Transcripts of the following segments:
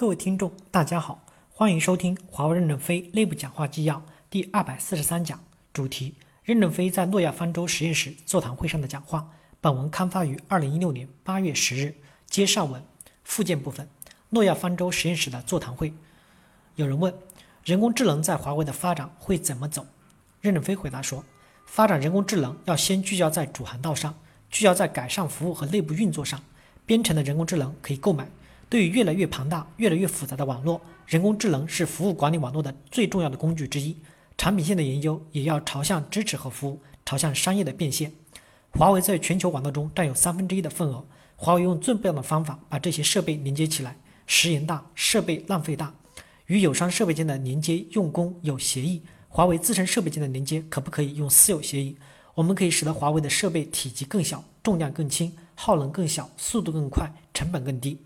各位听众，大家好，欢迎收听华为任正非内部讲话纪要第二百四十三讲，主题：任正非在诺亚方舟实验室座谈会上的讲话。本文刊发于二零一六年八月十日。接上文附件部分：诺亚方舟实验室的座谈会。有人问，人工智能在华为的发展会怎么走？任正非回答说，发展人工智能要先聚焦在主航道上，聚焦在改善服务和内部运作上。编程的人工智能可以购买。对于越来越庞大、越来越复杂的网络，人工智能是服务管理网络的最重要的工具之一。产品线的研究也要朝向支持和服务，朝向商业的变现。华为在全球网络中占有三分之一的份额。华为用最不一样的方法把这些设备连接起来，时延大，设备浪费大。与友商设备间的连接用工有协议，华为自身设备间的连接可不可以用私有协议？我们可以使得华为的设备体积更小、重量更轻、耗能更小、速度更快、成本更低。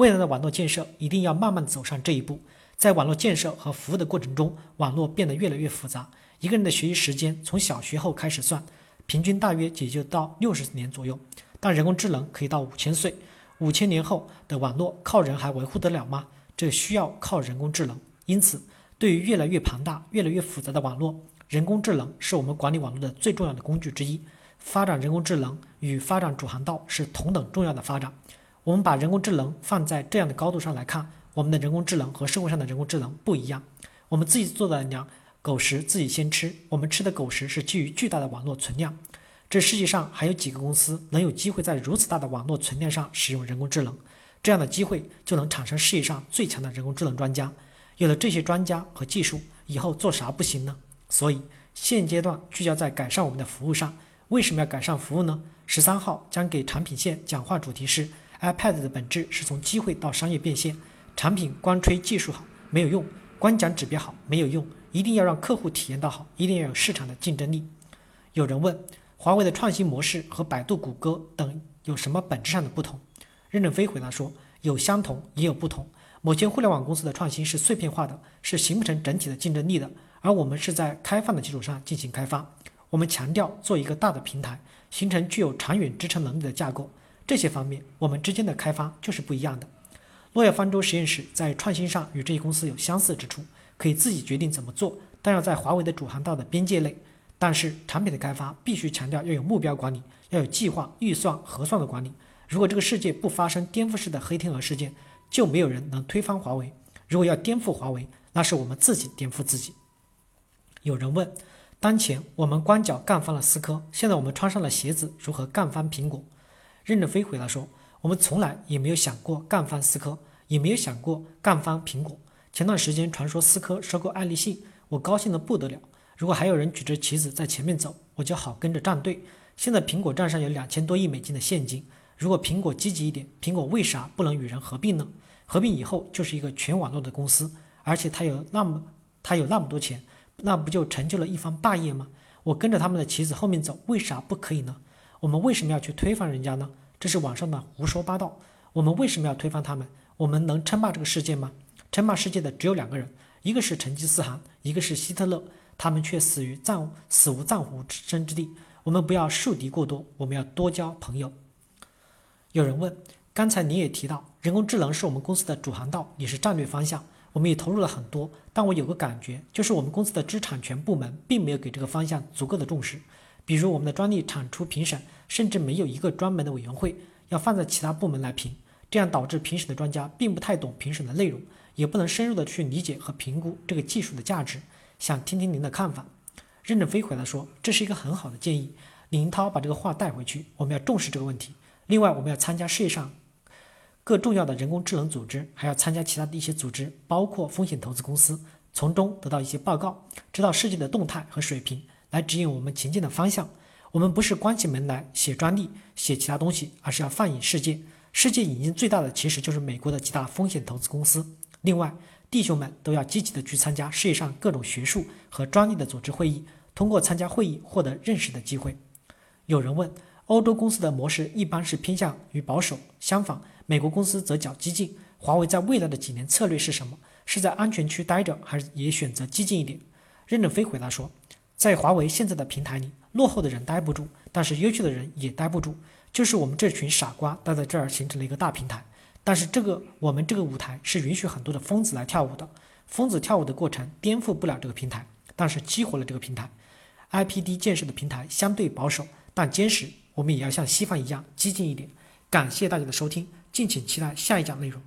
未来的网络建设一定要慢慢走上这一步，在网络建设和服务的过程中，网络变得越来越复杂。一个人的学习时间从小学后开始算，平均大约也就到六十年左右。但人工智能可以到五千岁，五千年后的网络靠人还维护得了吗？这需要靠人工智能。因此，对于越来越庞大、越来越复杂的网络，人工智能是我们管理网络的最重要的工具之一。发展人工智能与发展主航道是同等重要的发展。我们把人工智能放在这样的高度上来看，我们的人工智能和社会上的人工智能不一样。我们自己做的粮狗食自己先吃，我们吃的狗食是基于巨大的网络存量。这世界上还有几个公司能有机会在如此大的网络存量上使用人工智能？这样的机会就能产生世界上最强的人工智能专家。有了这些专家和技术，以后做啥不行呢？所以现阶段聚焦在改善我们的服务上。为什么要改善服务呢？十三号将给产品线讲话，主题是。iPad 的本质是从机会到商业变现。产品光吹技术好没有用，光讲指标好没有用，一定要让客户体验到好，一定要有市场的竞争力。有人问，华为的创新模式和百度、谷歌等有什么本质上的不同？任正非回答说，有相同也有不同。某些互联网公司的创新是碎片化的，是形不成整体的竞争力的，而我们是在开放的基础上进行开发。我们强调做一个大的平台，形成具有长远支撑能力的架构。这些方面，我们之间的开发就是不一样的。诺亚方舟实验室在创新上与这些公司有相似之处，可以自己决定怎么做，但要在华为的主航道的边界内。但是产品的开发必须强调要有目标管理，要有计划、预算、核算的管理。如果这个世界不发生颠覆式的黑天鹅事件，就没有人能推翻华为。如果要颠覆华为，那是我们自己颠覆自己。有人问：当前我们光脚干翻了思科，现在我们穿上了鞋子，如何干翻苹果？任正非回答说：“我们从来也没有想过干翻思科，也没有想过干翻苹果。前段时间传说思科收购爱立信，我高兴得不得了。如果还有人举着旗子在前面走，我就好跟着站队。现在苹果账上有两千多亿美金的现金，如果苹果积极一点，苹果为啥不能与人合并呢？合并以后就是一个全网络的公司，而且他有那么他有那么多钱，那不就成就了一番霸业吗？我跟着他们的旗子后面走，为啥不可以呢？”我们为什么要去推翻人家呢？这是网上的胡说八道。我们为什么要推翻他们？我们能称霸这个世界吗？称霸世界的只有两个人，一个是成吉思汗，一个是希特勒。他们却死于藏死无葬之身之地。我们不要树敌过多，我们要多交朋友。有人问，刚才你也提到人工智能是我们公司的主航道，也是战略方向，我们也投入了很多。但我有个感觉，就是我们公司的知识产权部门并没有给这个方向足够的重视。比如我们的专利产出评审，甚至没有一个专门的委员会，要放在其他部门来评，这样导致评审的专家并不太懂评审的内容，也不能深入的去理解和评估这个技术的价值。想听听您的看法。任正非回答说，这是一个很好的建议。李银涛把这个话带回去，我们要重视这个问题。另外，我们要参加世界上各重要的人工智能组织，还要参加其他的一些组织，包括风险投资公司，从中得到一些报告，知道世界的动态和水平。来指引我们前进的方向。我们不是关起门来写专利、写其他东西，而是要放眼世界。世界引进最大的其实就是美国的几大风险投资公司。另外，弟兄们都要积极的去参加世界上各种学术和专利的组织会议，通过参加会议获得认识的机会。有人问，欧洲公司的模式一般是偏向于保守，相反，美国公司则较激进。华为在未来的几年策略是什么？是在安全区待着，还是也选择激进一点？任正非回答说。在华为现在的平台里，落后的人待不住，但是优秀的人也待不住。就是我们这群傻瓜待在这儿，形成了一个大平台。但是这个我们这个舞台是允许很多的疯子来跳舞的，疯子跳舞的过程颠覆不了这个平台，但是激活了这个平台。IPD 建设的平台相对保守，但坚实。我们也要像西方一样激进一点。感谢大家的收听，敬请期待下一讲内容。